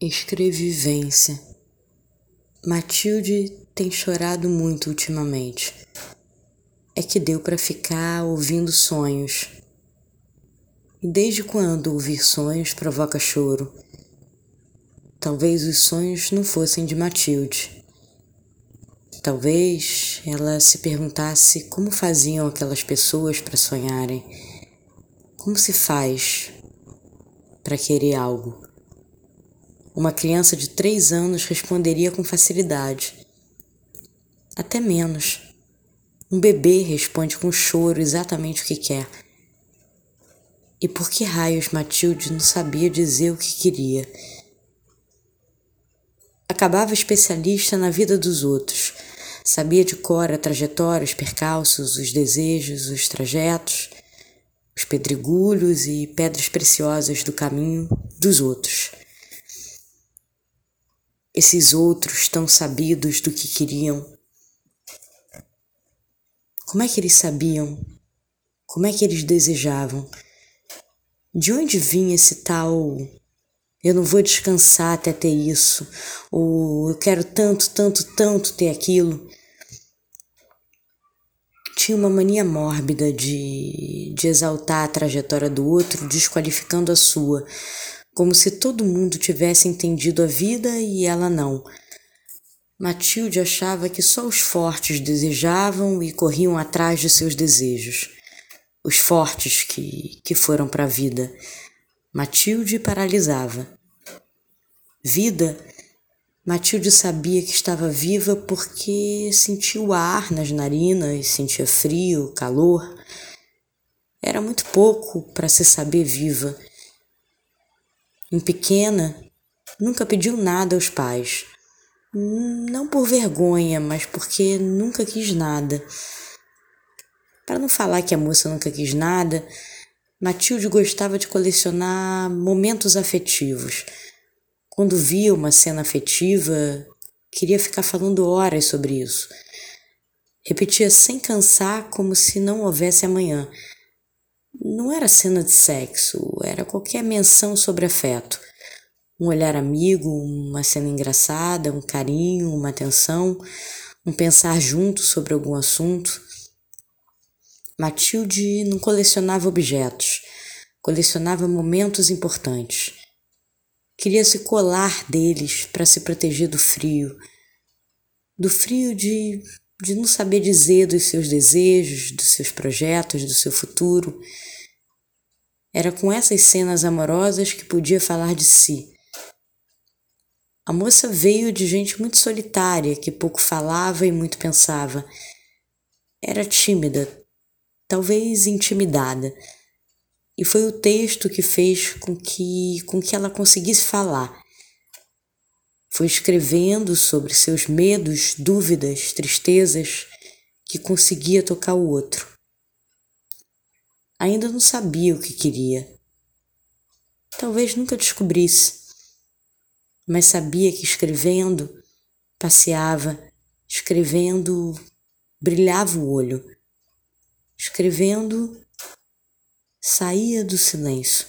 Escrevivência. Matilde tem chorado muito ultimamente. É que deu para ficar ouvindo sonhos. E desde quando ouvir sonhos provoca choro? Talvez os sonhos não fossem de Matilde. Talvez ela se perguntasse como faziam aquelas pessoas para sonharem. Como se faz para querer algo? Uma criança de três anos responderia com facilidade. Até menos. Um bebê responde com choro exatamente o que quer. E por que raios Matilde não sabia dizer o que queria? Acabava especialista na vida dos outros. Sabia de cor a trajetória, os percalços, os desejos, os trajetos, os pedregulhos e pedras preciosas do caminho dos outros esses outros tão sabidos do que queriam? Como é que eles sabiam? Como é que eles desejavam? De onde vinha esse tal eu não vou descansar até ter isso, ou eu quero tanto, tanto, tanto ter aquilo? Tinha uma mania mórbida de, de exaltar a trajetória do outro, desqualificando a sua, como se todo mundo tivesse entendido a vida e ela não. Matilde achava que só os fortes desejavam e corriam atrás de seus desejos. Os fortes que, que foram para a vida. Matilde paralisava. Vida, Matilde sabia que estava viva porque sentia o ar nas narinas, sentia frio, calor. Era muito pouco para se saber viva em pequena, nunca pediu nada aos pais. Não por vergonha, mas porque nunca quis nada. Para não falar que a moça nunca quis nada, Matilde gostava de colecionar momentos afetivos. Quando via uma cena afetiva, queria ficar falando horas sobre isso. Repetia sem cansar, como se não houvesse amanhã. Não era cena de sexo, era qualquer menção sobre afeto. Um olhar amigo, uma cena engraçada, um carinho, uma atenção, um pensar junto sobre algum assunto. Matilde não colecionava objetos, colecionava momentos importantes. Queria se colar deles para se proteger do frio, do frio de, de não saber dizer dos seus desejos, dos seus projetos, do seu futuro era com essas cenas amorosas que podia falar de si. A moça veio de gente muito solitária, que pouco falava e muito pensava. Era tímida, talvez intimidada, e foi o texto que fez com que, com que ela conseguisse falar. Foi escrevendo sobre seus medos, dúvidas, tristezas, que conseguia tocar o outro. Ainda não sabia o que queria. Talvez nunca descobrisse, mas sabia que escrevendo, passeava, escrevendo, brilhava o olho. Escrevendo, saía do silêncio.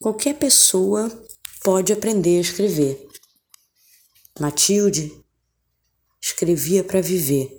Qualquer pessoa pode aprender a escrever. Matilde escrevia para viver